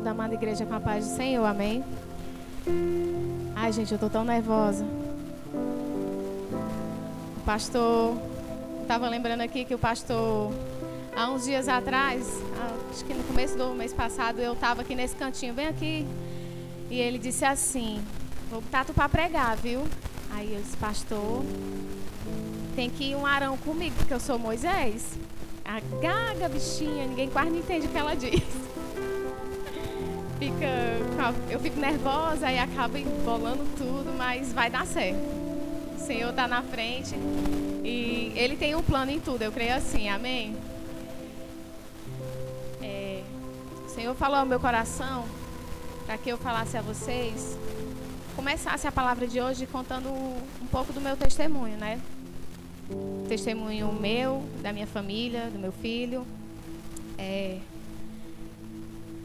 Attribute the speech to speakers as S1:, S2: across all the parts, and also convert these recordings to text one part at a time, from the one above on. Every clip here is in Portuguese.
S1: Sauda da amada igreja com a paz do Senhor, amém? Ai, gente, eu tô tão nervosa. O pastor, estava lembrando aqui que o pastor, há uns dias atrás, acho que no começo do mês passado, eu estava aqui nesse cantinho, bem aqui, e ele disse assim: Vou botar tu para pregar, viu? Aí eu disse, pastor, tem que ir um arão comigo, porque eu sou Moisés. A gaga, bichinha, ninguém quase não entende o que ela diz. Fica, eu fico nervosa e acaba embolando tudo, mas vai dar certo. O Senhor está na frente e Ele tem um plano em tudo, eu creio assim, amém? É, o Senhor falou ao meu coração para que eu falasse a vocês, começasse a palavra de hoje contando um pouco do meu testemunho, né? Testemunho meu, da minha família, do meu filho. É,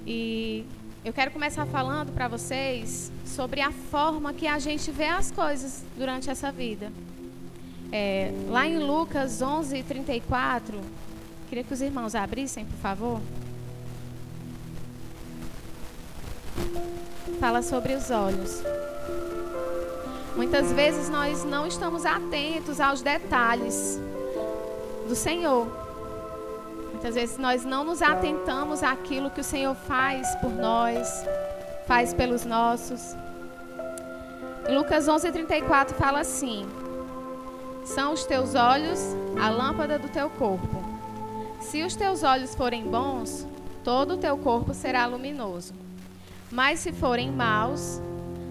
S1: e eu quero começar falando para vocês sobre a forma que a gente vê as coisas durante essa vida. É, lá em Lucas 11, 34, queria que os irmãos abrissem, por favor. Fala sobre os olhos. Muitas vezes nós não estamos atentos aos detalhes do Senhor. Muitas vezes nós não nos atentamos àquilo que o Senhor faz por nós, faz pelos nossos. Lucas 11:34 fala assim: São os teus olhos a lâmpada do teu corpo. Se os teus olhos forem bons, todo o teu corpo será luminoso. Mas se forem maus,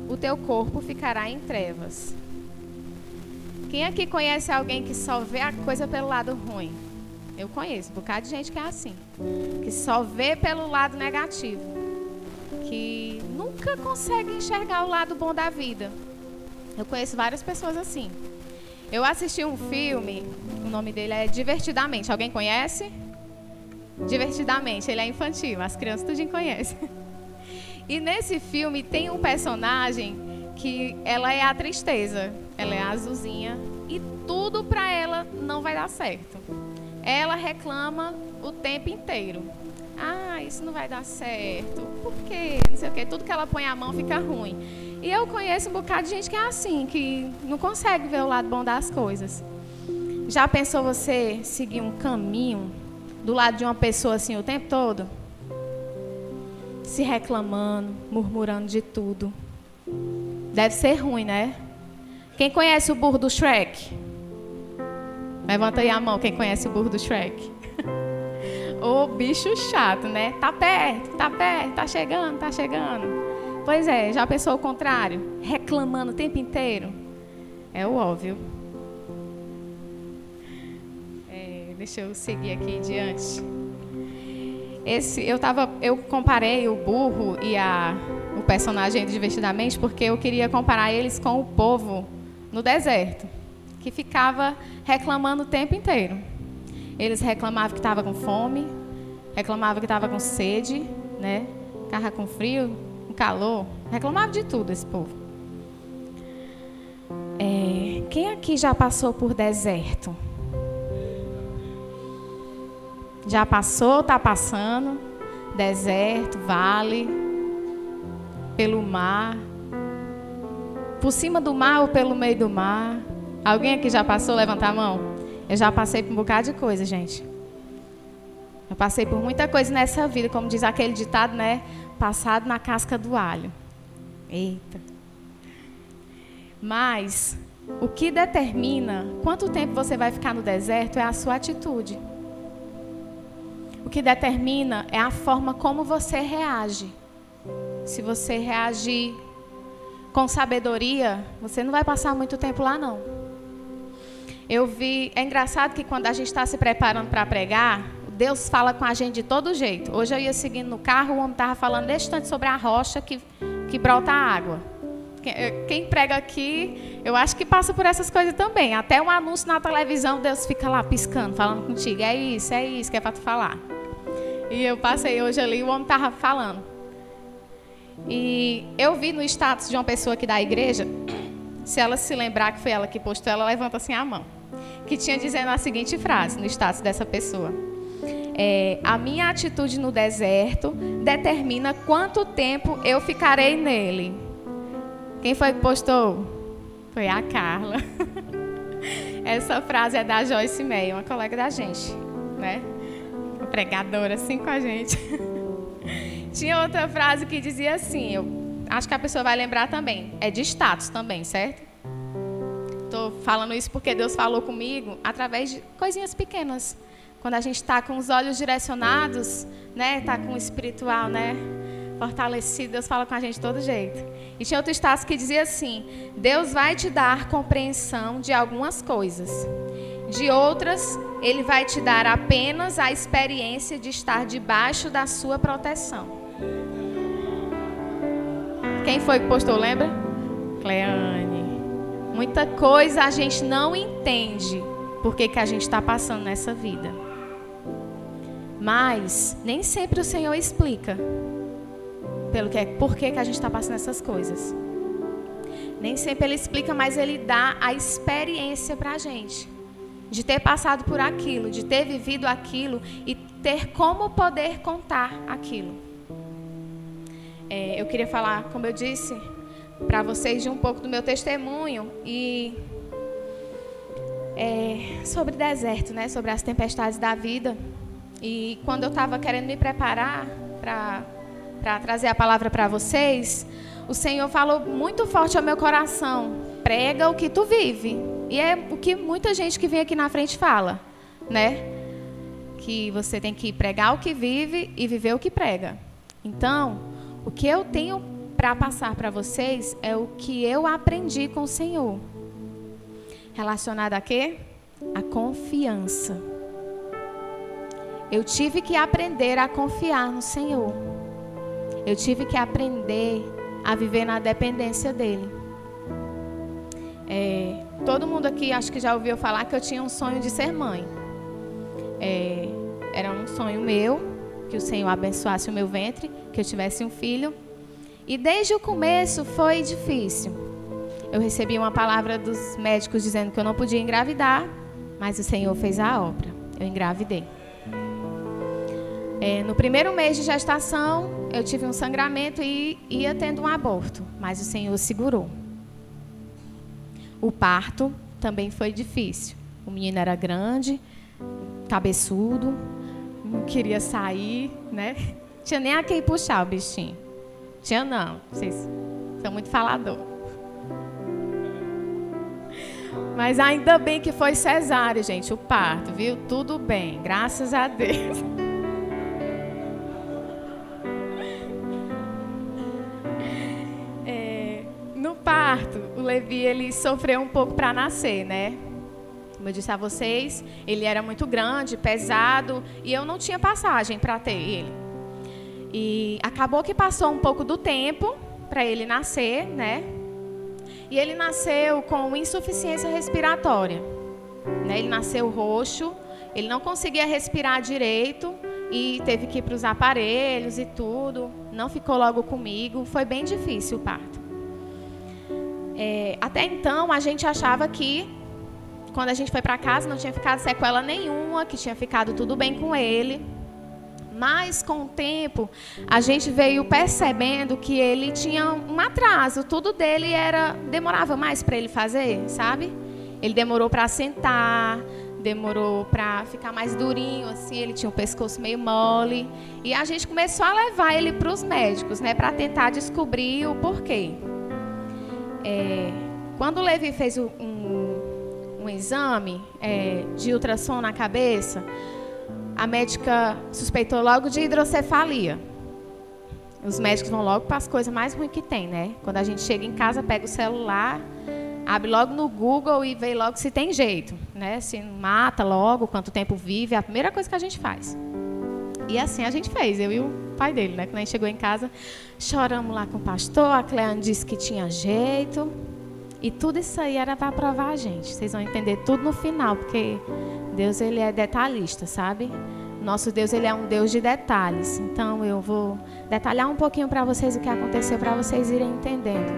S1: o teu corpo ficará em trevas. Quem aqui conhece alguém que só vê a coisa pelo lado ruim? Eu conheço um bocado de gente que é assim, que só vê pelo lado negativo, que nunca consegue enxergar o lado bom da vida. Eu conheço várias pessoas assim. Eu assisti um filme, o nome dele é Divertidamente. Alguém conhece? Divertidamente, ele é infantil, as crianças tudo conhecem. E nesse filme tem um personagem que ela é a tristeza, ela é a azulzinha e tudo para ela não vai dar certo. Ela reclama o tempo inteiro. Ah, isso não vai dar certo. Por quê? Não sei o quê. Tudo que ela põe a mão fica ruim. E eu conheço um bocado de gente que é assim, que não consegue ver o lado bom das coisas. Já pensou você seguir um caminho do lado de uma pessoa assim o tempo todo? se reclamando, murmurando de tudo. Deve ser ruim, né? Quem conhece o burro do Shrek? Levanta aí a mão, quem conhece o burro do Shrek. o bicho chato, né? Tá perto, tá perto, tá chegando, tá chegando. Pois é, já pensou o contrário? Reclamando o tempo inteiro? É o óbvio. É, deixa eu seguir aqui diante. Esse, eu, tava, eu comparei o burro e a, o personagem Divertidamente porque eu queria comparar eles com o povo no deserto, que ficava reclamando o tempo inteiro. Eles reclamavam que estava com fome, reclamavam que estava com sede, né? Ficava com frio, com calor, reclamava de tudo esse povo. É, quem aqui já passou por deserto? Já passou, está passando. Deserto, vale, pelo mar. Por cima do mar ou pelo meio do mar. Alguém aqui já passou? Levanta a mão. Eu já passei por um bocado de coisa, gente. Eu passei por muita coisa nessa vida, como diz aquele ditado, né? Passado na casca do alho. Eita. Mas o que determina quanto tempo você vai ficar no deserto é a sua atitude. O que determina é a forma como você reage. Se você reagir com sabedoria, você não vai passar muito tempo lá, não. Eu vi. É engraçado que quando a gente está se preparando para pregar, Deus fala com a gente de todo jeito. Hoje eu ia seguindo no carro, o homem estava falando neste instante sobre a rocha que, que brota água. Eh, quem prega aqui, eu acho que passa por essas coisas também. Até um anúncio na televisão, Deus fica lá piscando, falando contigo. É isso, é isso que é para tu falar. E eu passei hoje ali, o homem estava falando. E eu vi no status de uma pessoa aqui da igreja, se ela se lembrar que foi ela que postou, ela levanta assim a mão. Que tinha dizendo a seguinte frase no status dessa pessoa: É, a minha atitude no deserto determina quanto tempo eu ficarei nele. Quem foi que postou? Foi a Carla. Essa frase é da Joyce May, uma colega da gente, né? Uma pregadora assim com a gente. Tinha outra frase que dizia assim, eu acho que a pessoa vai lembrar também. É de status também, certo? Estou falando isso porque Deus falou comigo através de coisinhas pequenas. Quando a gente está com os olhos direcionados, né? Está com o espiritual, né? Fortalecido, Deus fala com a gente de todo jeito. E tinha outro status que dizia assim: Deus vai te dar compreensão de algumas coisas. De outras, Ele vai te dar apenas a experiência de estar debaixo da sua proteção. Quem foi que postou, lembra? Cleane. Muita coisa a gente não entende por que, a gente está passando nessa vida. Mas nem sempre o Senhor explica pelo que, por que, que a gente está passando essas coisas. Nem sempre Ele explica, mas Ele dá a experiência para a gente. De ter passado por aquilo, de ter vivido aquilo e ter como poder contar aquilo. É, eu queria falar, como eu disse, para vocês de um pouco do meu testemunho e é, sobre deserto, né? Sobre as tempestades da vida. E quando eu estava querendo me preparar para trazer a palavra para vocês, o Senhor falou muito forte ao meu coração: prega o que tu vive. E é o que muita gente que vem aqui na frente fala, né? Que você tem que pregar o que vive e viver o que prega. Então, o que eu tenho para passar para vocês é o que eu aprendi com o Senhor. Relacionado a quê? A confiança. Eu tive que aprender a confiar no Senhor. Eu tive que aprender a viver na dependência dele. É, todo mundo aqui acho que já ouviu falar que eu tinha um sonho de ser mãe. É, era um sonho meu que o Senhor abençoasse o meu ventre, que eu tivesse um filho. E desde o começo foi difícil. Eu recebi uma palavra dos médicos dizendo que eu não podia engravidar, mas o Senhor fez a obra. Eu engravidei. É, no primeiro mês de gestação, eu tive um sangramento e ia tendo um aborto, mas o Senhor segurou. O parto também foi difícil. O menino era grande, cabeçudo, não queria sair, né? Tinha nem a quem puxar o bichinho. Tinha não, vocês são muito falador. Mas ainda bem que foi cesárea, gente, o parto, viu? Tudo bem, graças a Deus. É, no parto, o Levi ele sofreu um pouco para nascer, né? Como eu disse a vocês, ele era muito grande, pesado, e eu não tinha passagem para ter ele. E acabou que passou um pouco do tempo para ele nascer, né? E ele nasceu com insuficiência respiratória. Né? Ele nasceu roxo, ele não conseguia respirar direito e teve que ir para os aparelhos e tudo. Não ficou logo comigo, foi bem difícil o parto. É, até então a gente achava que quando a gente foi para casa, não tinha ficado sequela nenhuma, que tinha ficado tudo bem com ele. Mas com o tempo, a gente veio percebendo que ele tinha um atraso, tudo dele era demorava mais para ele fazer, sabe? Ele demorou para sentar, demorou para ficar mais durinho, assim, ele tinha o pescoço meio mole. E a gente começou a levar ele para os médicos, né, para tentar descobrir o porquê. É, quando o Levi fez um um exame é, de ultrassom na cabeça, a médica suspeitou logo de hidrocefalia. Os médicos vão logo para as coisas mais ruins que tem, né? Quando a gente chega em casa, pega o celular, abre logo no Google e vê logo se tem jeito, né? Se mata logo, quanto tempo vive, é a primeira coisa que a gente faz. E assim a gente fez, eu e o pai dele, né? Quando a gente chegou em casa, choramos lá com o pastor, a Cleane disse que tinha jeito. E tudo isso aí era para provar a gente. Vocês vão entender tudo no final, porque Deus ele é detalhista, sabe? Nosso Deus ele é um Deus de detalhes. Então eu vou detalhar um pouquinho para vocês o que aconteceu para vocês irem entendendo.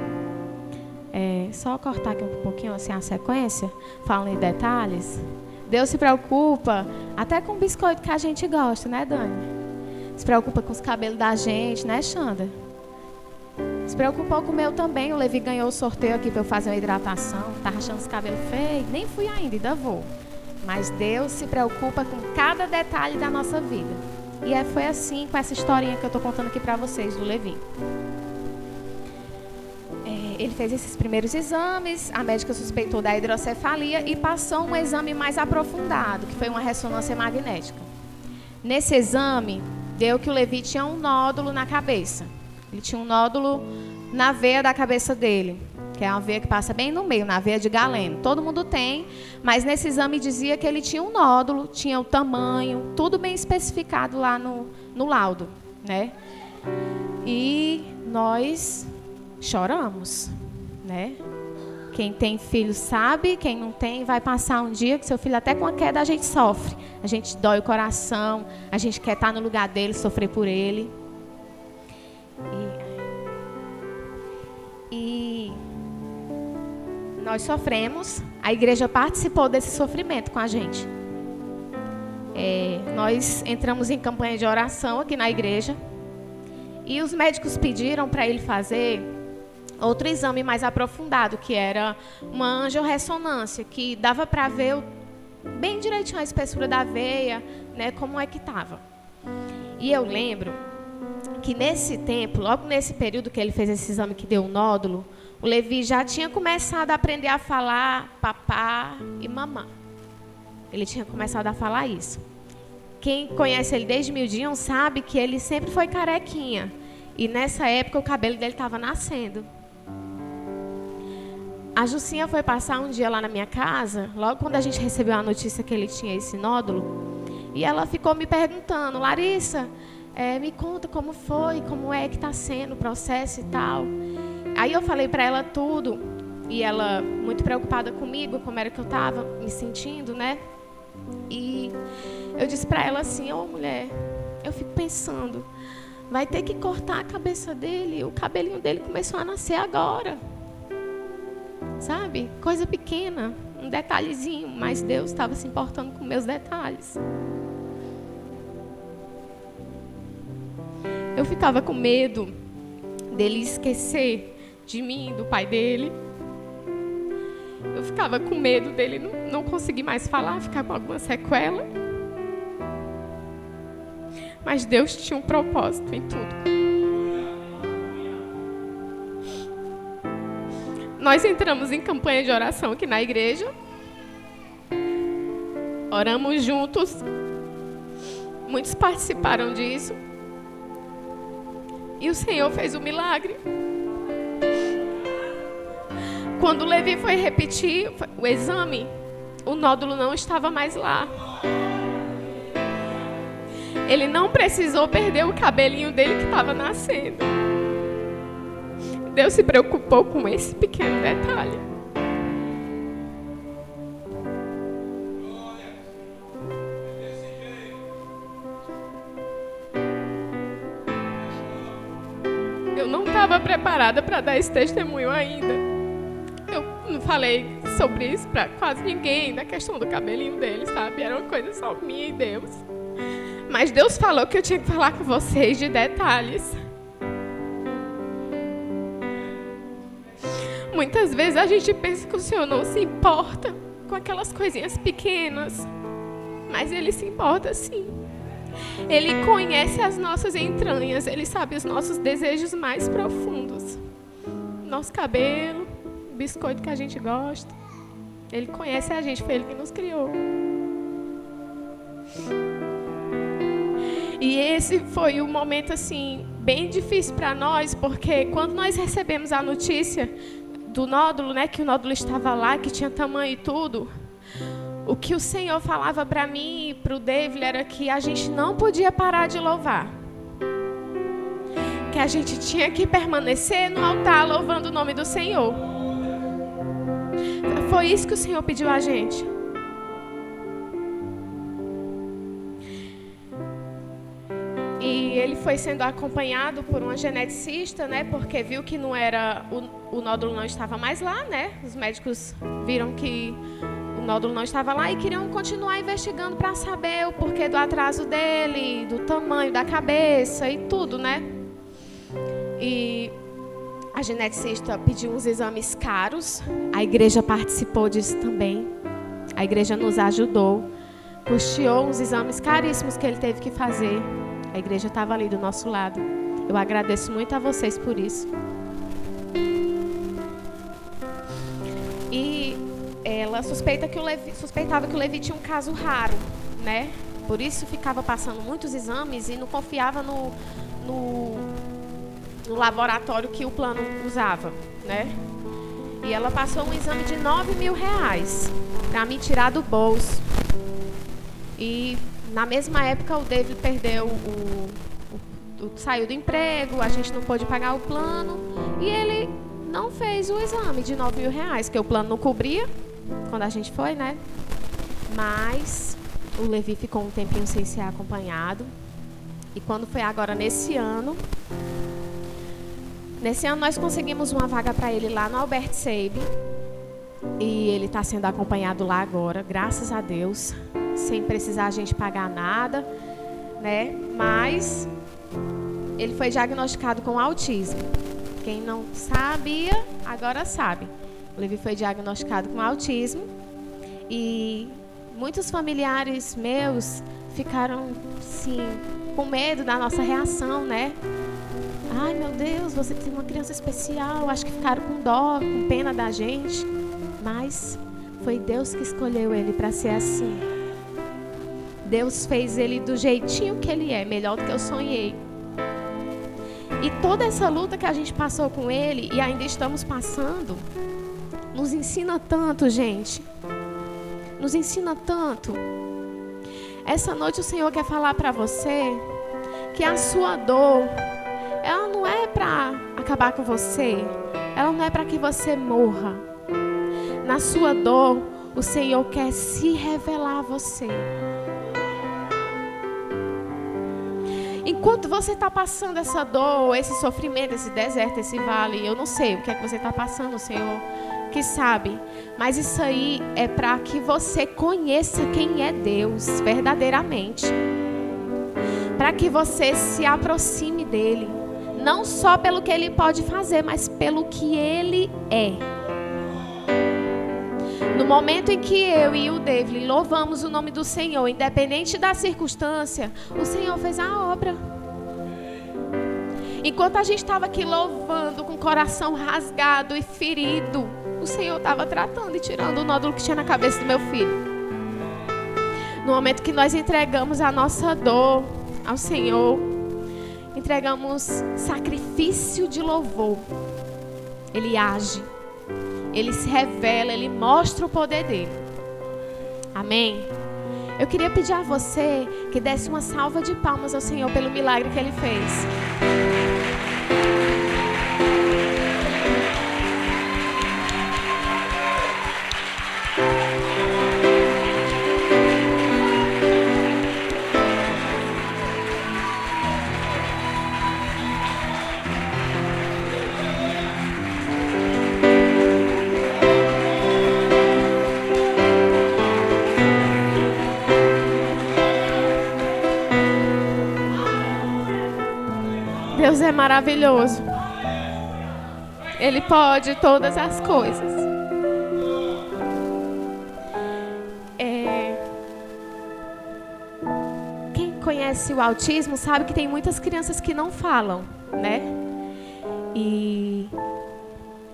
S1: É, só cortar aqui um pouquinho assim a sequência, falando em detalhes. Deus se preocupa até com o biscoito que a gente gosta, né, Dani? Se preocupa com os cabelos da gente, né, Xanda? Se preocupou com o meu também. O Levi ganhou o sorteio aqui para eu fazer uma hidratação. Tá rachando os cabelos feios. Nem fui ainda, ainda vou. Mas Deus se preocupa com cada detalhe da nossa vida. E é, foi assim com essa historinha que eu estou contando aqui para vocês do Levi. É, ele fez esses primeiros exames, a médica suspeitou da hidrocefalia e passou um exame mais aprofundado, que foi uma ressonância magnética. Nesse exame, deu que o Levi tinha um nódulo na cabeça. Ele tinha um nódulo na veia da cabeça dele, que é uma veia que passa bem no meio, na veia de Galeno. Todo mundo tem, mas nesse exame dizia que ele tinha um nódulo, tinha o tamanho, tudo bem especificado lá no, no laudo, né? E nós choramos, né? Quem tem filho sabe, quem não tem vai passar um dia que seu filho até com a queda a gente sofre. A gente dói o coração, a gente quer estar no lugar dele, sofrer por ele. E, e nós sofremos, a igreja participou desse sofrimento com a gente. É, nós entramos em campanha de oração aqui na igreja e os médicos pediram para ele fazer outro exame mais aprofundado, que era uma angiorressonância, que dava para ver bem direitinho a espessura da veia, né, como é que estava. E eu lembro que nesse tempo, logo nesse período que ele fez esse exame que deu um nódulo, o Levi já tinha começado a aprender a falar papá e mamã. Ele tinha começado a falar isso. Quem conhece ele desde miudinho sabe que ele sempre foi carequinha. E nessa época o cabelo dele estava nascendo. A Jucinha foi passar um dia lá na minha casa, logo quando a gente recebeu a notícia que ele tinha esse nódulo, e ela ficou me perguntando, Larissa, é, me conta como foi, como é que está sendo o processo e tal. Aí eu falei para ela tudo, e ela muito preocupada comigo, como era que eu estava me sentindo, né? E eu disse para ela assim, ô oh, mulher, eu fico pensando, vai ter que cortar a cabeça dele, o cabelinho dele começou a nascer agora. Sabe? Coisa pequena, um detalhezinho, mas Deus estava se importando com meus detalhes. Eu ficava com medo dele esquecer de mim, do pai dele. Eu ficava com medo dele não, não conseguir mais falar, ficar com alguma sequela. Mas Deus tinha um propósito em tudo. Nós entramos em campanha de oração aqui na igreja. Oramos juntos. Muitos participaram disso. E o Senhor fez um milagre. Quando Levi foi repetir o exame, o nódulo não estava mais lá. Ele não precisou perder o cabelinho dele que estava nascendo. Deus se preocupou com esse pequeno detalhe. Eu não estava preparada para dar esse testemunho ainda. Não falei sobre isso para quase ninguém, da questão do cabelinho dele, sabe? Era uma coisa só minha e Deus. Mas Deus falou que eu tinha que falar com vocês de detalhes. Muitas vezes a gente pensa que o Senhor não se importa com aquelas coisinhas pequenas, mas Ele se importa sim. Ele conhece as nossas entranhas, Ele sabe os nossos desejos mais profundos. Nosso cabelo, biscoito que a gente gosta. Ele conhece a gente, foi Ele que nos criou. E esse foi um momento assim bem difícil para nós, porque quando nós recebemos a notícia do nódulo, né, que o nódulo estava lá, que tinha tamanho e tudo, o que o Senhor falava para mim e para o David era que a gente não podia parar de louvar. Que a gente tinha que permanecer no altar louvando o nome do Senhor. Foi isso que o Senhor pediu a gente. E ele foi sendo acompanhado por uma geneticista, né? Porque viu que não era o, o nódulo não estava mais lá, né? Os médicos viram que o nódulo não estava lá e queriam continuar investigando para saber o porquê do atraso dele, do tamanho da cabeça e tudo, né? E a geneticista pediu uns exames caros, a igreja participou disso também. A igreja nos ajudou, custeou uns exames caríssimos que ele teve que fazer. A igreja estava ali do nosso lado. Eu agradeço muito a vocês por isso. E ela suspeita que o Levi, suspeitava que o Levi tinha um caso raro, né? Por isso ficava passando muitos exames e não confiava no, no, no laboratório que o plano usava, né? E ela passou um exame de 9 mil reais para me tirar do bolso. E na mesma época o David perdeu o, o, o, saiu do emprego, a gente não pôde pagar o plano e ele não fez o exame de 9 mil reais, que o plano não cobria quando a gente foi, né? Mas o Levi ficou um tempinho sem ser acompanhado. E quando foi agora nesse ano, nesse ano nós conseguimos uma vaga para ele lá no Albert Seib. E ele está sendo acompanhado lá agora, graças a Deus, sem precisar a gente pagar nada, né? Mas ele foi diagnosticado com autismo. Quem não sabia, agora sabe. O Levi foi diagnosticado com autismo e muitos familiares meus ficaram, sim, com medo da nossa reação, né? Ai, meu Deus, você tem uma criança especial. Acho que ficaram com dó, com pena da gente. Mas foi Deus que escolheu ele para ser assim. Deus fez ele do jeitinho que ele é, melhor do que eu sonhei. E toda essa luta que a gente passou com ele e ainda estamos passando, nos ensina tanto, gente. Nos ensina tanto. Essa noite o Senhor quer falar para você que a sua dor, ela não é para acabar com você, ela não é para que você morra. Na sua dor, o Senhor quer se revelar a você. Enquanto você está passando essa dor, esse sofrimento, esse deserto, esse vale, eu não sei o que é que você está passando, Senhor, sabe. Mas isso aí é para que você conheça quem é Deus verdadeiramente. Para que você se aproxime dele. Não só pelo que ele pode fazer, mas pelo que ele é. No momento em que eu e o David louvamos o nome do Senhor, independente da circunstância, o Senhor fez a obra. Enquanto a gente estava aqui louvando com o coração rasgado e ferido, o Senhor estava tratando e tirando o nódulo que tinha na cabeça do meu filho. No momento que nós entregamos a nossa dor ao Senhor, entregamos sacrifício de louvor, Ele age ele se revela, ele mostra o poder dele. Amém? Eu queria pedir a você que desse uma salva de palmas ao Senhor pelo milagre que ele fez. Maravilhoso. Ele pode todas as coisas. É... Quem conhece o autismo sabe que tem muitas crianças que não falam, né? E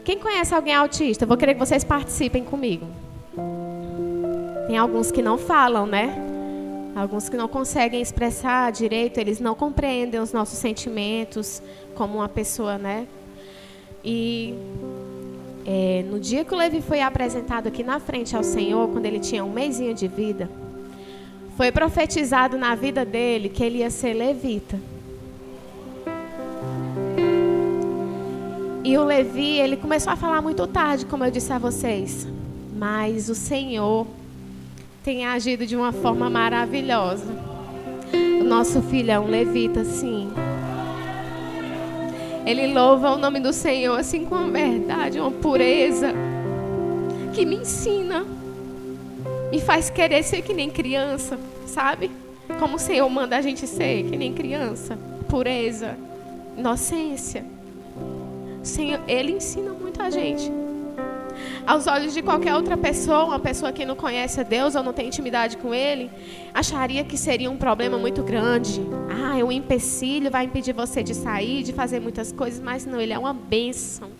S1: quem conhece alguém autista? Vou querer que vocês participem comigo. Tem alguns que não falam, né? Alguns que não conseguem expressar direito, eles não compreendem os nossos sentimentos como uma pessoa, né? E é, no dia que o Levi foi apresentado aqui na frente ao Senhor, quando ele tinha um mêsinho de vida, foi profetizado na vida dele que ele ia ser levita. E o Levi, ele começou a falar muito tarde, como eu disse a vocês. Mas o Senhor tem agido de uma forma maravilhosa. O nosso filho é um levita, sim. Ele louva o nome do Senhor assim com uma verdade, uma pureza que me ensina. Me faz querer ser que nem criança, sabe? Como o Senhor manda a gente ser, que nem criança. Pureza, inocência. Senhor, Ele ensina muito a gente. Aos olhos de qualquer outra pessoa, uma pessoa que não conhece a Deus ou não tem intimidade com Ele, acharia que seria um problema muito grande. Ah, é um empecilho, vai impedir você de sair, de fazer muitas coisas, mas não, Ele é uma bênção.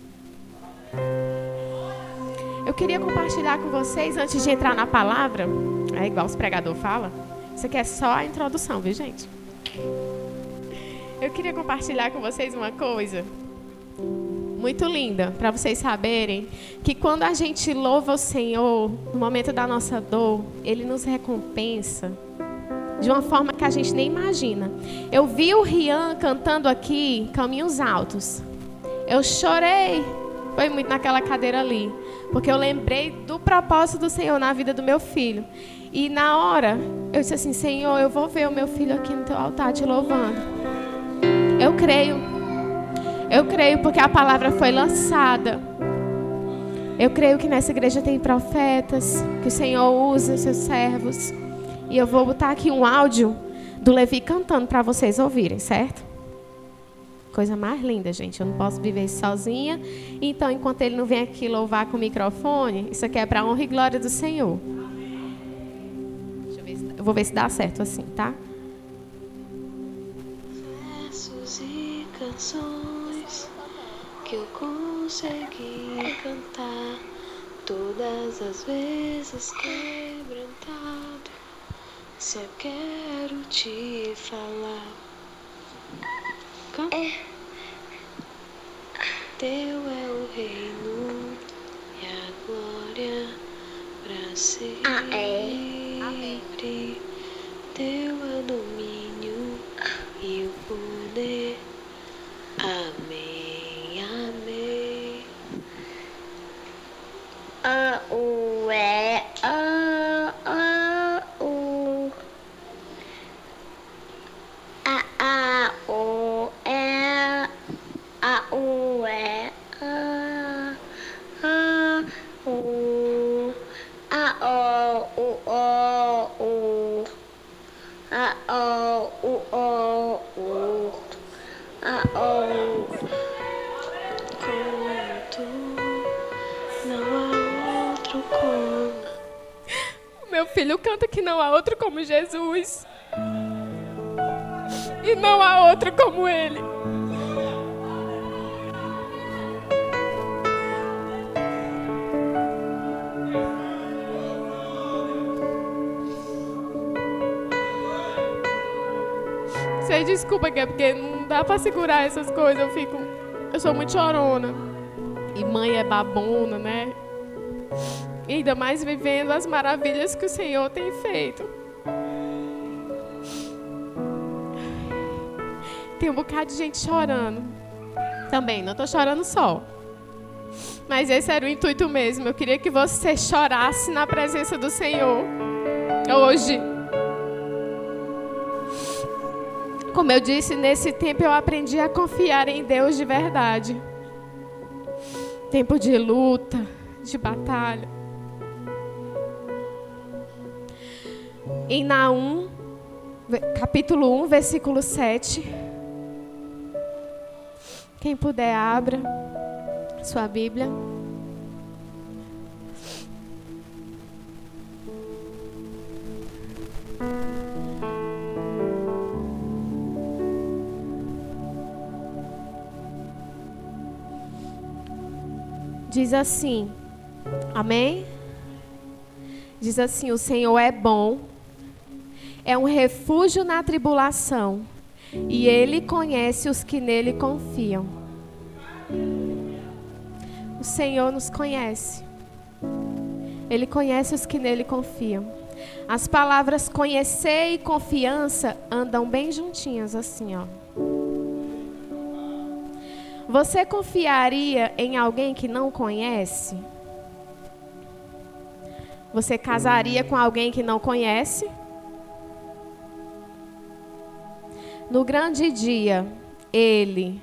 S1: Eu queria compartilhar com vocês, antes de entrar na palavra, é igual os pregadores falam, isso aqui é só a introdução, viu, gente? Eu queria compartilhar com vocês uma coisa muito linda, para vocês saberem que quando a gente louva o Senhor no momento da nossa dor, Ele nos recompensa de uma forma que a gente nem imagina. Eu vi o Rian cantando aqui Caminhos Altos. Eu chorei, foi muito naquela cadeira ali, porque eu lembrei do propósito do Senhor na vida do meu filho. E na hora, eu disse assim: Senhor, eu vou ver o meu filho aqui no teu altar te louvando. Eu creio. Eu creio porque a palavra foi lançada. Eu creio que nessa igreja tem profetas, que o Senhor usa seus servos. E eu vou botar aqui um áudio do Levi cantando para vocês ouvirem, certo? Coisa mais linda, gente. Eu não posso viver sozinha. Então, enquanto ele não vem aqui louvar com o microfone, isso aqui é para honra e glória do Senhor. Deixa eu ver se, eu vou ver se dá certo assim, tá?
S2: Versos e canções que eu consegui cantar todas as vezes quebrantado. Só quero te falar. Canta. É. Teu é o reino e a glória para sempre. Ah, é. Amém. Teu é o domínio e o poder. Amém. A u e a a u a a o e a u e a a u a o u o u a o u o u a
S1: filho canta que não há outro como Jesus. E não há outro como Ele. Sei desculpa que é porque não dá pra segurar essas coisas. Eu fico. Eu sou muito chorona. E mãe é babona, né? Ainda mais vivendo as maravilhas que o Senhor tem feito. Tem um bocado de gente chorando. Também, não estou chorando só. Mas esse era o intuito mesmo. Eu queria que você chorasse na presença do Senhor. Hoje. Como eu disse, nesse tempo eu aprendi a confiar em Deus de verdade. Tempo de luta, de batalha. Em Naum, capítulo 1, versículo 7. Quem puder, abra sua Bíblia. Diz assim, amém? Diz assim: O Senhor é bom é um refúgio na tribulação, e ele conhece os que nele confiam. O Senhor nos conhece. Ele conhece os que nele confiam. As palavras conhecer e confiança andam bem juntinhas assim, ó. Você confiaria em alguém que não conhece? Você casaria com alguém que não conhece? No grande dia, ele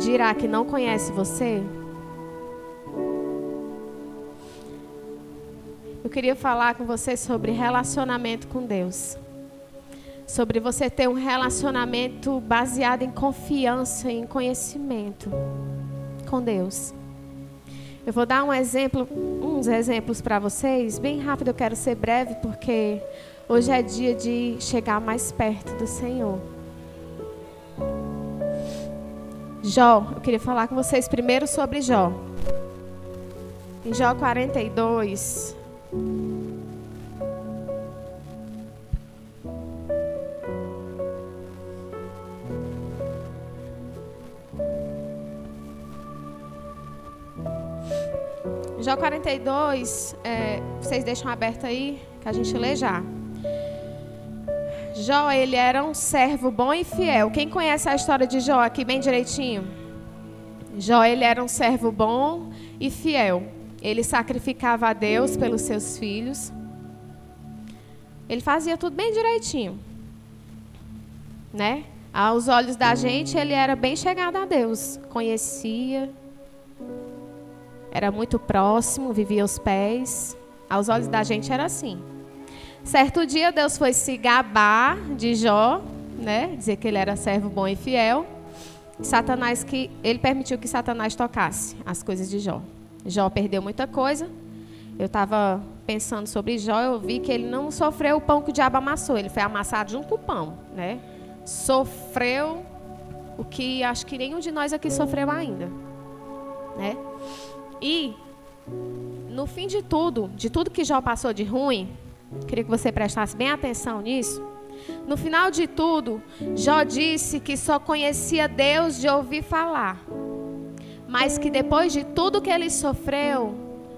S1: dirá que não conhece você? eu queria falar com você sobre relacionamento com Deus. Sobre você ter um relacionamento baseado em confiança e em conhecimento com Deus. Eu vou dar um exemplo, uns exemplos para vocês, bem rápido, eu quero ser breve porque hoje é dia de chegar mais perto do Senhor. Jó, eu queria falar com vocês primeiro sobre Jó. Em Jó 42, Jó 42, é, vocês deixam aberto aí, que a gente lê já. Jó, ele era um servo bom e fiel. Quem conhece a história de Jó aqui bem direitinho? Jó, ele era um servo bom e fiel. Ele sacrificava a Deus pelos seus filhos. Ele fazia tudo bem direitinho. Né? Aos olhos da gente, ele era bem chegado a Deus. Conhecia. Era muito próximo, vivia aos pés. Aos olhos da gente era assim. Certo dia, Deus foi se gabar de Jó, né? Dizer que ele era servo bom e fiel. Satanás que ele permitiu que Satanás tocasse as coisas de Jó. Jó perdeu muita coisa. Eu estava pensando sobre Jó, eu vi que ele não sofreu o pão que o diabo amassou, ele foi amassado junto com o pão, né? Sofreu o que acho que nenhum de nós aqui sofreu ainda, né? E no fim de tudo, de tudo que Jó passou de ruim, queria que você prestasse bem atenção nisso. No final de tudo, Jó disse que só conhecia Deus de ouvir falar mas que depois de tudo que ele sofreu,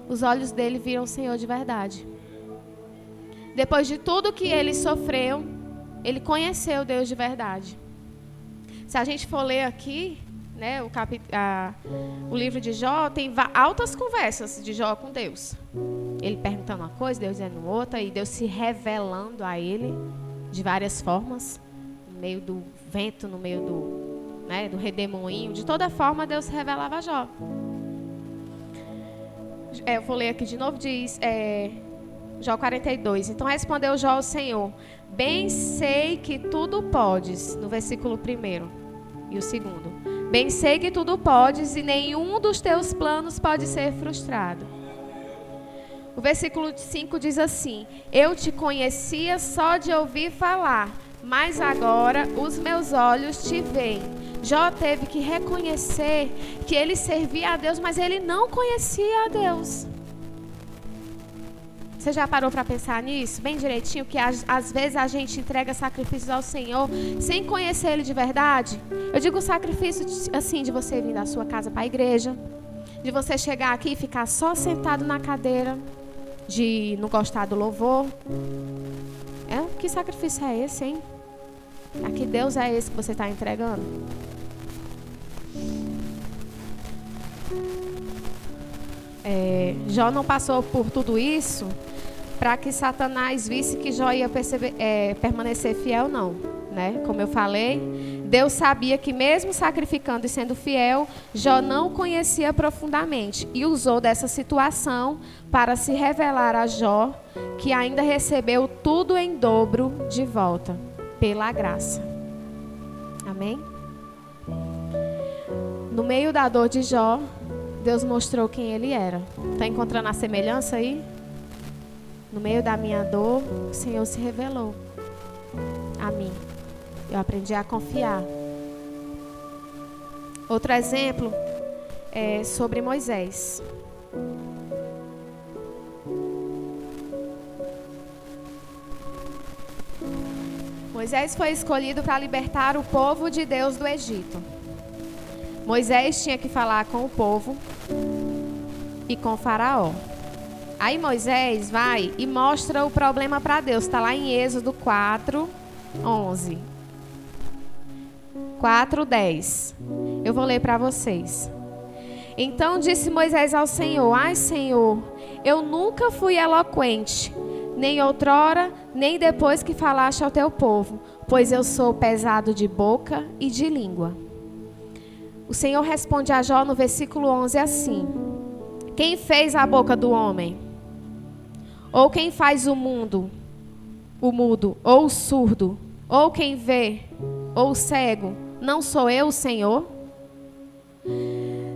S1: os olhos dele viram o Senhor de verdade. Depois de tudo que ele sofreu, ele conheceu Deus de verdade. Se a gente for ler aqui, né, o, capi, a, o livro de Jó, tem altas conversas de Jó com Deus. Ele perguntando uma coisa, Deus dizendo outra, e Deus se revelando a ele de várias formas, no meio do vento, no meio do, né, do redemoinho, de toda forma Deus revelava a Jó. É, eu vou ler aqui de novo, diz é, Jó 42. Então respondeu Jó ao Senhor: Bem sei que tudo podes, no versículo 1 e o segundo. Bem sei que tudo podes e nenhum dos teus planos pode ser frustrado. O versículo 5 diz assim: Eu te conhecia só de ouvir falar, mas agora os meus olhos te veem. Jó teve que reconhecer que ele servia a Deus, mas ele não conhecia a Deus. Você já parou para pensar nisso? Bem direitinho, que às, vezes a gente entrega sacrifícios ao Senhor sem conhecer Ele de verdade. Eu digo sacrifício assim, de você vir da sua casa para a igreja, de você chegar aqui e ficar só sentado na cadeira, de não gostar do louvor. É, que sacrifício é esse, hein? A que Deus é esse que você está entregando? É, Jó não passou por tudo isso para que Satanás visse que Jó ia perceber, é, permanecer fiel, não. Né? Como eu falei, Deus sabia que mesmo sacrificando e sendo fiel, Jó não conhecia profundamente e usou dessa situação para se revelar a Jó que ainda recebeu tudo em dobro de volta pela graça. Amém? No meio da dor de Jó, Deus mostrou quem ele era. Está encontrando a semelhança aí? No meio da minha dor, o Senhor se revelou a mim. Eu aprendi a confiar. Outro exemplo é sobre Moisés. Moisés foi escolhido para libertar o povo de Deus do Egito. Moisés tinha que falar com o povo e com Faraó. Aí Moisés vai e mostra o problema para Deus. Está lá em Êxodo 4, 11. 4, 10. Eu vou ler para vocês. Então disse Moisés ao Senhor: Ai, Senhor, eu nunca fui eloquente, nem outrora, nem depois que falaste ao teu povo, pois eu sou pesado de boca e de língua. O Senhor responde a Jó no versículo 11 assim: Quem fez a boca do homem? Ou quem faz o mundo, o mudo, ou o surdo, ou quem vê, ou o cego, não sou eu o Senhor?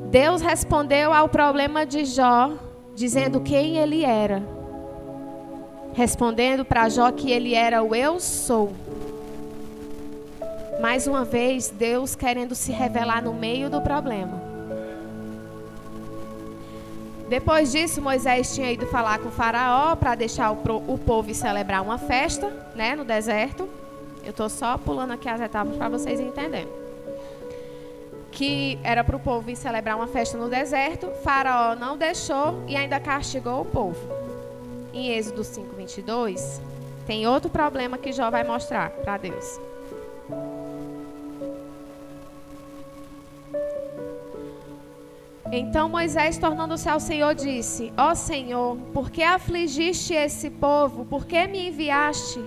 S1: Deus respondeu ao problema de Jó, dizendo quem ele era. Respondendo para Jó que ele era o eu sou. Mais uma vez, Deus querendo se revelar no meio do problema. Depois disso, Moisés tinha ido falar com o faraó para deixar o, povo celebrar uma festa, né, no deserto. Eu estou só pulando aqui as etapas para vocês entenderem. Que era para o povo ir celebrar uma festa no deserto. Faraó não deixou e ainda castigou o povo. Em Êxodo 5, 22, tem outro problema que Jó vai mostrar para Deus. Então Moisés, tornando-se ao Senhor, disse: Ó Senhor, por que afligiste esse povo? Por que me enviaste?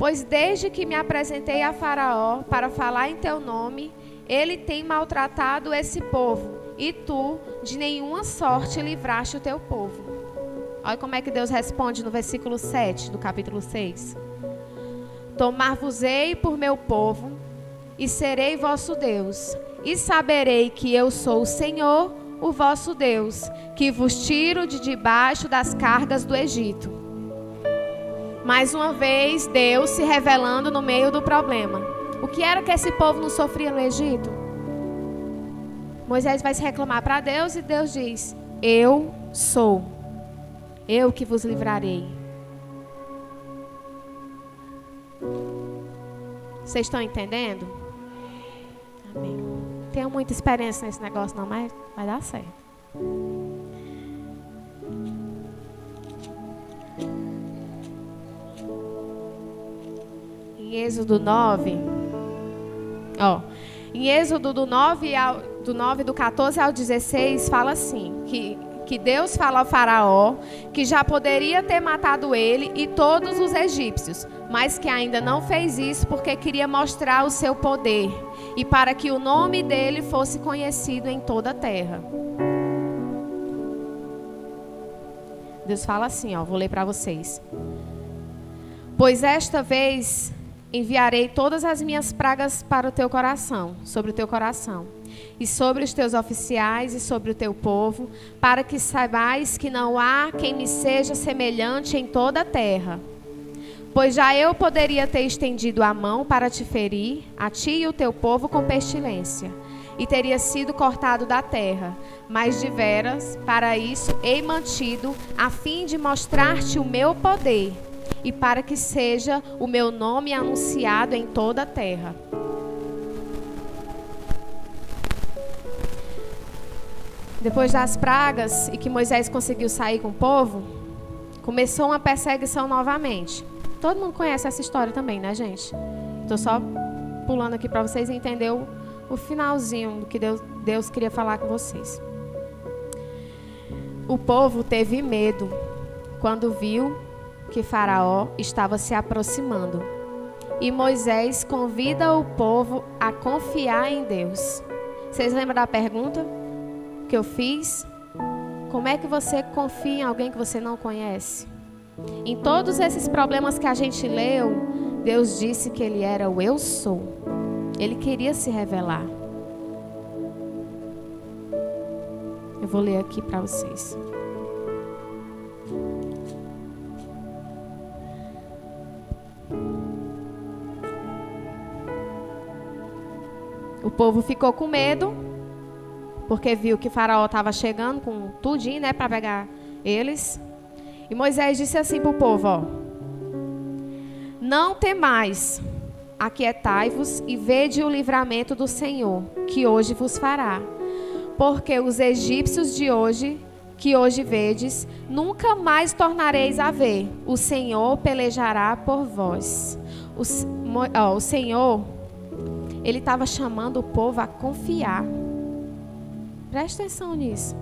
S1: Pois desde que me apresentei a Faraó para falar em teu nome, ele tem maltratado esse povo, e tu de nenhuma sorte livraste o teu povo. Olha como é que Deus responde no versículo 7 do capítulo 6. Tomar-vos-ei por meu povo, e serei vosso Deus, e saberei que eu sou o Senhor, o vosso Deus, que vos tiro de debaixo das cargas do Egito. Mais uma vez, Deus se revelando no meio do problema. O que era que esse povo não sofria no Egito? Moisés vai se reclamar para Deus e Deus diz: Eu sou, eu que vos livrarei. Vocês estão entendendo? Amém tenho muita experiência nesse negócio não, mas vai dar certo. Em Êxodo 9, ó, em Êxodo do 9 ao do 9 do 14 ao 16 fala assim, que que Deus fala ao faraó que já poderia ter matado ele e todos os egípcios, mas que ainda não fez isso porque queria mostrar o seu poder e para que o nome dele fosse conhecido em toda a terra. Deus fala assim, ó, vou ler para vocês. Pois esta vez enviarei todas as minhas pragas para o teu coração, sobre o teu coração, e sobre os teus oficiais e sobre o teu povo, para que saibais que não há quem me seja semelhante em toda a terra. Pois já eu poderia ter estendido a mão para te ferir, a ti e o teu povo, com pestilência, e teria sido cortado da terra. Mas de veras, para isso hei mantido, a fim de mostrar-te o meu poder, e para que seja o meu nome anunciado em toda a terra. Depois das pragas e que Moisés conseguiu sair com o povo, começou uma perseguição novamente. Todo mundo conhece essa história também, né, gente? Estou só pulando aqui para vocês entenderem o, o finalzinho do que Deus, Deus queria falar com vocês. O povo teve medo quando viu que Faraó estava se aproximando. E Moisés convida o povo a confiar em Deus. Vocês lembram da pergunta que eu fiz? Como é que você confia em alguém que você não conhece? Em todos esses problemas que a gente leu, Deus disse que Ele era o Eu Sou. Ele queria se revelar. Eu vou ler aqui para vocês. Povo ficou com medo, porque viu que Faraó estava chegando com tudinho, né, para pegar eles. E Moisés disse assim para o povo: ó, Não temais, aquietai-vos e vede o livramento do Senhor, que hoje vos fará. Porque os egípcios de hoje, que hoje vedes, nunca mais tornareis a ver. O Senhor pelejará por vós. O, ó, o Senhor, ele estava chamando o povo a confiar. Presta atenção nisso.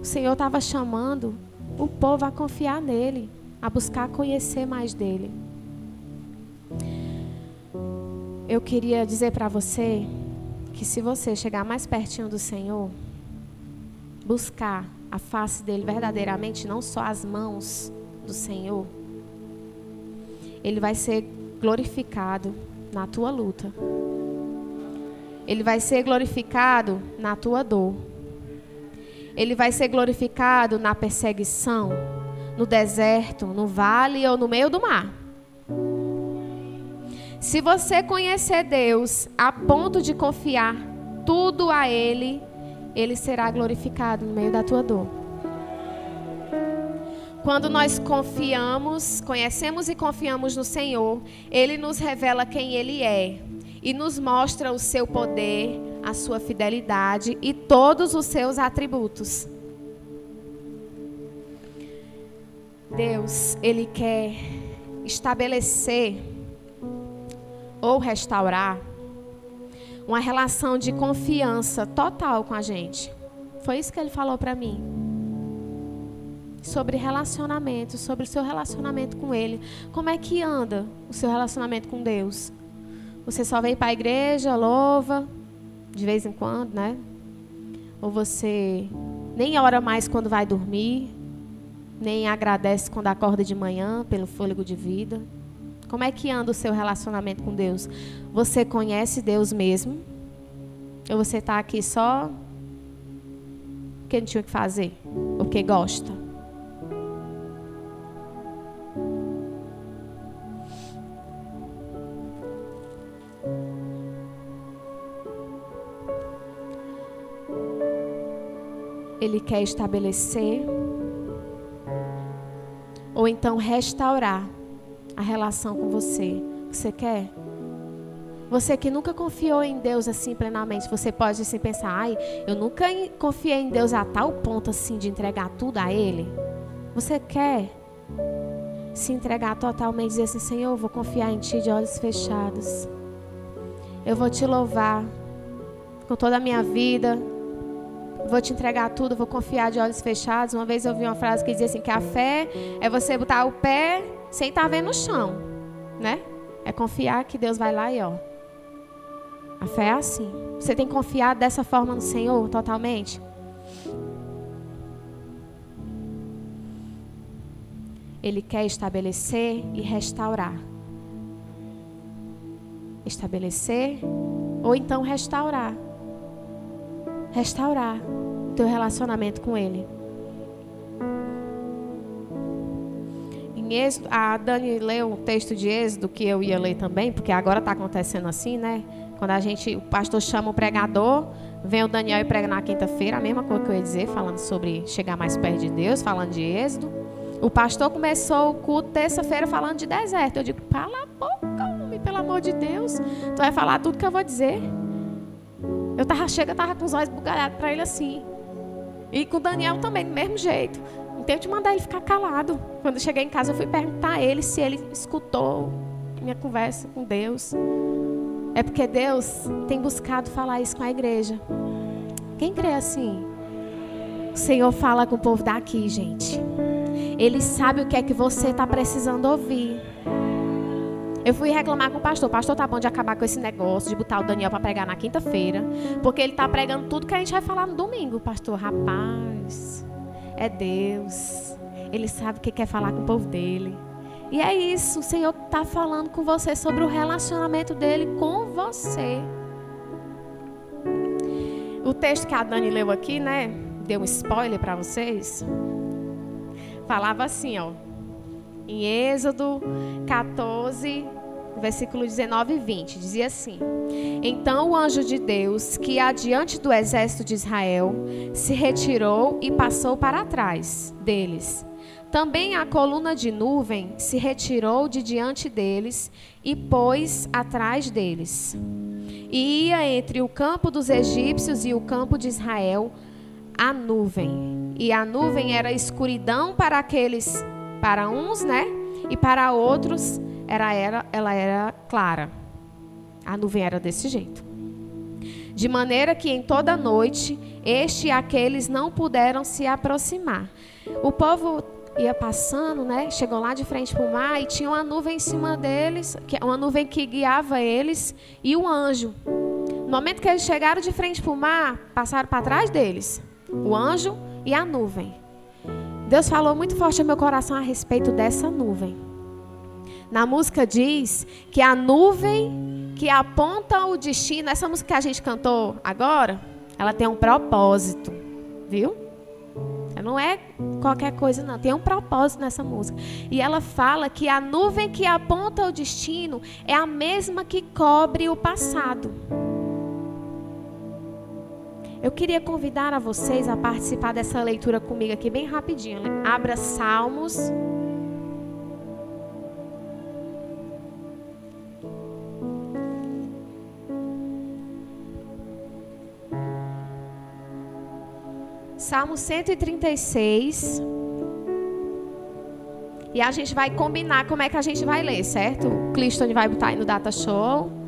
S1: O Senhor estava chamando o povo a confiar nele, a buscar conhecer mais dele. Eu queria dizer para você que se você chegar mais pertinho do Senhor, buscar a face dele verdadeiramente, não só as mãos, do Senhor, ele vai ser glorificado na tua luta. Ele vai ser glorificado na tua dor. Ele vai ser glorificado na perseguição, no deserto, no vale ou no meio do mar. Se você conhecer Deus a ponto de confiar tudo a Ele, Ele será glorificado no meio da tua dor. Quando nós confiamos, conhecemos e confiamos no Senhor, Ele nos revela quem Ele é e nos mostra o seu poder, a sua fidelidade e todos os seus atributos. Deus, Ele quer estabelecer ou restaurar uma relação de confiança total com a gente. Foi isso que Ele falou para mim. Sobre relacionamento, sobre o seu relacionamento com Ele. Como é que anda o seu relacionamento com Deus? Você só vem para a igreja, louva, de vez em quando, né? Ou você nem ora mais quando vai dormir, nem agradece quando acorda de manhã pelo fôlego de vida. Como é que anda o seu relacionamento com Deus? Você conhece Deus mesmo? Ou você está aqui só porque não tinha o que fazer? Ou porque gosta? Ele quer estabelecer ou então restaurar a relação com você. Você quer? Você que nunca confiou em Deus assim plenamente, você pode assim pensar: ai, eu nunca confiei em Deus a tal ponto assim de entregar tudo a Ele. Você quer se entregar totalmente e dizer assim: Senhor, eu vou confiar em Ti de olhos fechados. Eu vou te louvar com toda a minha vida, vou te entregar tudo, vou confiar de olhos fechados. Uma vez eu ouvi uma frase que dizia assim: que a fé é você botar o pé sem estar tá vendo o chão, né? É confiar que Deus vai lá e ó. A fé é assim. Você tem confiado dessa forma no Senhor totalmente? Ele quer estabelecer e restaurar. Estabelecer ou então restaurar restaurar teu relacionamento com Ele. Em Êxodo, a Dani leu o texto de Êxodo que eu ia ler também, porque agora está acontecendo assim, né? Quando a gente, o pastor chama o pregador, vem o Daniel e prega na quinta-feira, a mesma coisa que eu ia dizer, falando sobre chegar mais perto de Deus, falando de Êxodo. O pastor começou o culto terça-feira falando de deserto. Eu digo, cala a boca, homem, pelo amor de Deus. Tu vai falar tudo que eu vou dizer. Eu tava, chega, eu tava com os olhos bugalhados para ele assim. E com o Daniel também, do mesmo jeito. Então eu te mandar ele ficar calado. Quando eu cheguei em casa, eu fui perguntar a ele se ele escutou minha conversa com Deus. É porque Deus tem buscado falar isso com a igreja. Quem crê assim? O Senhor fala com o povo daqui, gente. Ele sabe o que é que você está precisando ouvir. Eu fui reclamar com o pastor. Pastor tá bom de acabar com esse negócio, de botar o Daniel para pregar na quinta-feira. Porque ele tá pregando tudo que a gente vai falar no domingo. Pastor, rapaz, é Deus. Ele sabe o que quer falar com o povo dele. E é isso, o Senhor está falando com você sobre o relacionamento dele com você. O texto que a Dani leu aqui, né? Deu um spoiler para vocês. Falava assim, ó. Em Êxodo 14, versículo 19 e 20, dizia assim: Então o anjo de Deus, que adiante do exército de Israel, se retirou e passou para trás deles. Também a coluna de nuvem se retirou de diante deles e pôs atrás deles. E ia entre o campo dos egípcios e o campo de Israel a nuvem. E a nuvem era escuridão para aqueles para uns, né? E para outros, era, ela era clara. A nuvem era desse jeito. De maneira que em toda noite, este e aqueles não puderam se aproximar. O povo ia passando, né? Chegou lá de frente para o mar e tinha uma nuvem em cima deles, uma nuvem que guiava eles e um anjo. No momento que eles chegaram de frente para o mar, passaram para trás deles, o anjo e a nuvem. Deus falou muito forte ao meu coração a respeito dessa nuvem. Na música diz que a nuvem que aponta o destino, essa música que a gente cantou agora, ela tem um propósito, viu? Não é qualquer coisa, não. Tem um propósito nessa música. E ela fala que a nuvem que aponta o destino é a mesma que cobre o passado. Eu queria convidar a vocês a participar dessa leitura comigo aqui bem rapidinho. Abra Salmos. Salmo 136. E a gente vai combinar como é que a gente vai ler, certo? O Cliston vai botar aí no Data Show.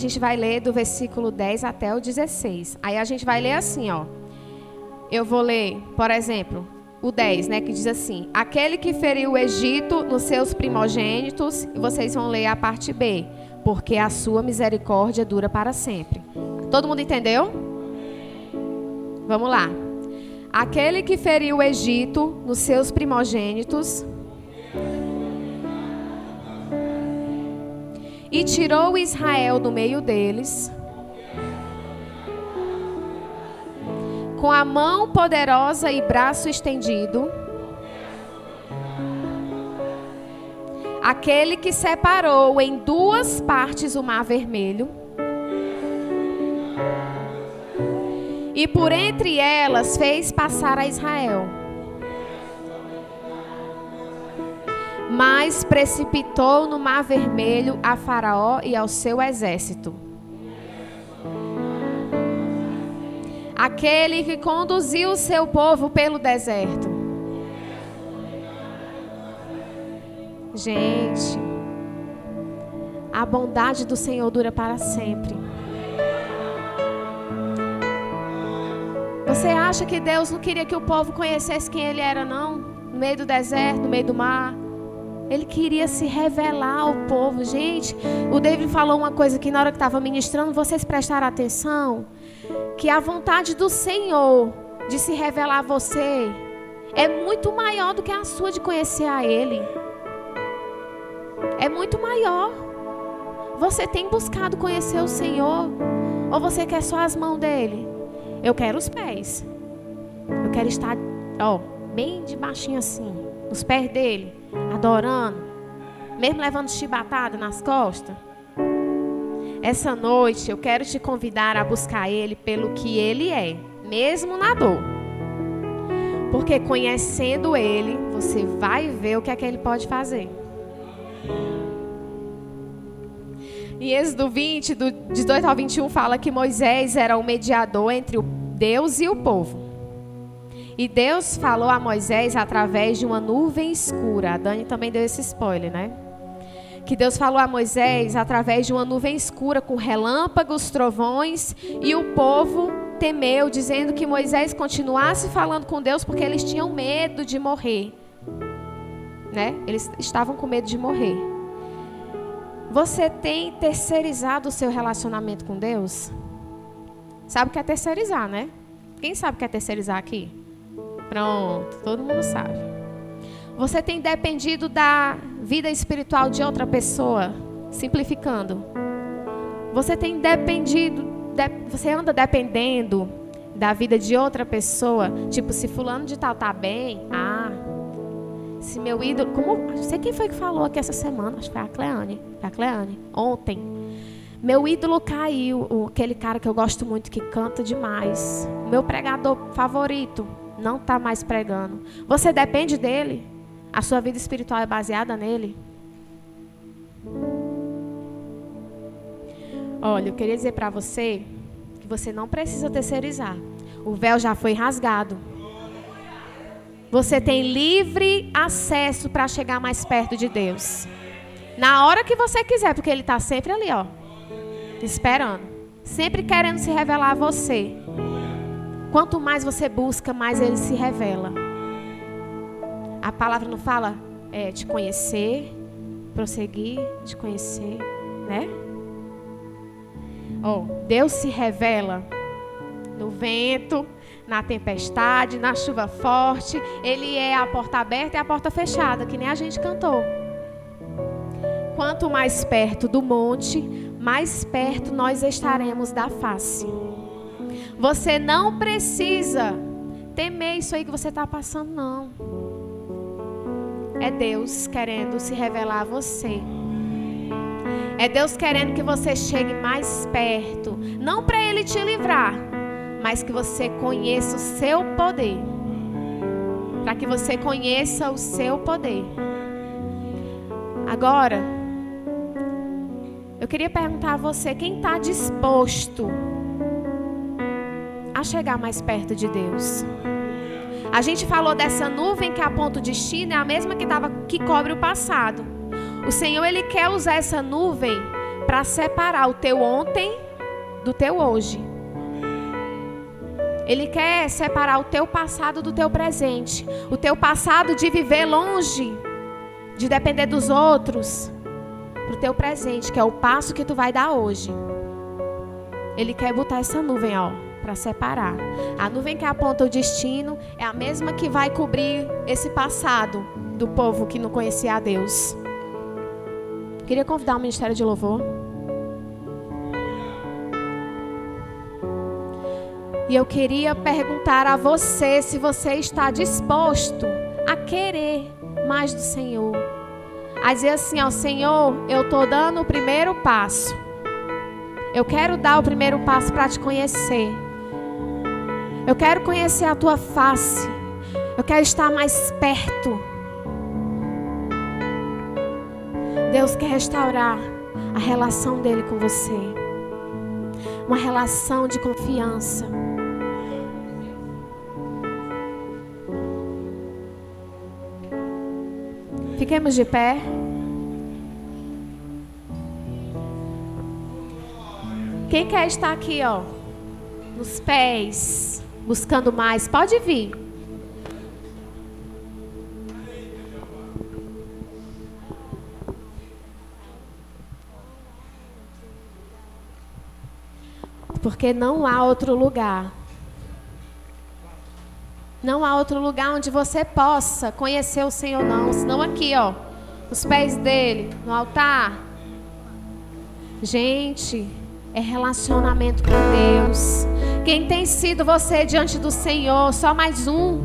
S1: Gente vai ler do versículo 10 até o 16. Aí a gente vai ler assim, ó. Eu vou ler, por exemplo, o 10, né, que diz assim: Aquele que feriu o Egito nos seus primogênitos, e vocês vão ler a parte B, porque a sua misericórdia dura para sempre. Todo mundo entendeu? Vamos lá. Aquele que feriu o Egito nos seus primogênitos, e tirou Israel do meio deles, com a mão poderosa e braço estendido, aquele que separou em duas partes o mar vermelho, e por entre elas fez passar a Israel. Mas precipitou no Mar Vermelho a Faraó e ao seu exército. Aquele que conduziu o seu povo pelo deserto. Gente, a bondade do Senhor dura para sempre. Você acha que Deus não queria que o povo conhecesse quem ele era, não? No meio do deserto, no meio do mar. Ele queria se revelar ao povo. Gente, o David falou uma coisa que na hora que estava ministrando, vocês prestaram atenção. Que a vontade do Senhor de se revelar a você é muito maior do que a sua de conhecer a Ele. É muito maior. Você tem buscado conhecer o Senhor? Ou você quer só as mãos dele? Eu quero os pés. Eu quero estar, ó, bem de baixinho assim, nos pés dele adorando, mesmo levando chibatada nas costas? Essa noite eu quero te convidar a buscar Ele pelo que Ele é, mesmo na dor. Porque conhecendo Ele, você vai ver o que é que Ele pode fazer. Em Êxodo 20, do 18 ao 21, fala que Moisés era o mediador entre o Deus e o povo. E Deus falou a Moisés através de uma nuvem escura. A Dani também deu esse spoiler, né? Que Deus falou a Moisés através de uma nuvem escura com relâmpagos, trovões, e o povo temeu, dizendo que Moisés continuasse falando com Deus porque eles tinham medo de morrer. Né? Eles estavam com medo de morrer. Você tem terceirizado o seu relacionamento com Deus? Sabe o que é terceirizar, né? Quem sabe o que é terceirizar aqui? Pronto, todo mundo sabe. Você tem dependido da vida espiritual de outra pessoa, simplificando. Você tem dependido, de, você anda dependendo da vida de outra pessoa, tipo se fulano de tal tá bem, ah, se meu ídolo, como, não sei quem foi que falou aqui essa semana, acho que foi a Cleane, a Cleane, ontem. Meu ídolo caiu, aquele cara que eu gosto muito que canta demais, meu pregador favorito, não está mais pregando. Você depende dele? A sua vida espiritual é baseada nele? Olha, eu queria dizer para você que você não precisa terceirizar. O véu já foi rasgado. Você tem livre acesso para chegar mais perto de Deus. Na hora que você quiser, porque Ele está sempre ali, ó, esperando, sempre querendo se revelar a você. Quanto mais você busca, mais ele se revela. A palavra não fala é, te conhecer, prosseguir, te conhecer, né? Oh, Deus se revela no vento, na tempestade, na chuva forte. Ele é a porta aberta e a porta fechada, que nem a gente cantou. Quanto mais perto do monte, mais perto nós estaremos da face. Você não precisa temer isso aí que você está passando, não. É Deus querendo se revelar a você. É Deus querendo que você chegue mais perto. Não para Ele te livrar, mas que você conheça o seu poder. Para que você conheça o seu poder. Agora, eu queria perguntar a você: quem está disposto a chegar mais perto de Deus? A gente falou dessa nuvem que aponta o destino, é a mesma que, tava, que cobre o passado. O Senhor ele quer usar essa nuvem para separar o teu ontem do teu hoje. Ele quer separar o teu passado do teu presente, o teu passado de viver longe, de depender dos outros, para o teu presente, que é o passo que tu vai dar hoje. Ele quer botar essa nuvem, ó, para separar. A nuvem que aponta o destino é a mesma que vai cobrir esse passado do povo que não conhecia a Deus. Queria convidar o Ministério de Louvor. E eu queria perguntar a você se você está disposto a querer mais do Senhor. A dizer assim, ó, Senhor, eu estou dando o primeiro passo. Eu quero dar o primeiro passo para te conhecer. Eu quero conhecer a tua face. Eu quero estar mais perto. Deus quer restaurar a relação dele com você. Uma relação de confiança. Fiquemos de pé. Quem quer estar aqui, ó, nos pés, buscando mais, pode vir. Porque não há outro lugar. Não há outro lugar onde você possa conhecer o Senhor, não. Senão aqui, ó. Os pés dele, no altar. Gente, é relacionamento com Deus. Quem tem sido você diante do Senhor? Só mais um.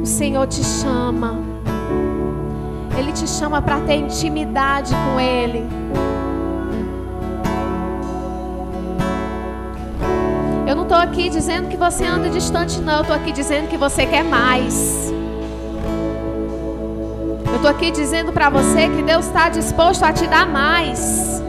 S1: O Senhor te chama. Ele te chama para ter intimidade com Ele. Eu não estou aqui dizendo que você anda distante, não. Eu estou aqui dizendo que você quer mais. Aqui dizendo para você que Deus está disposto a te dar mais.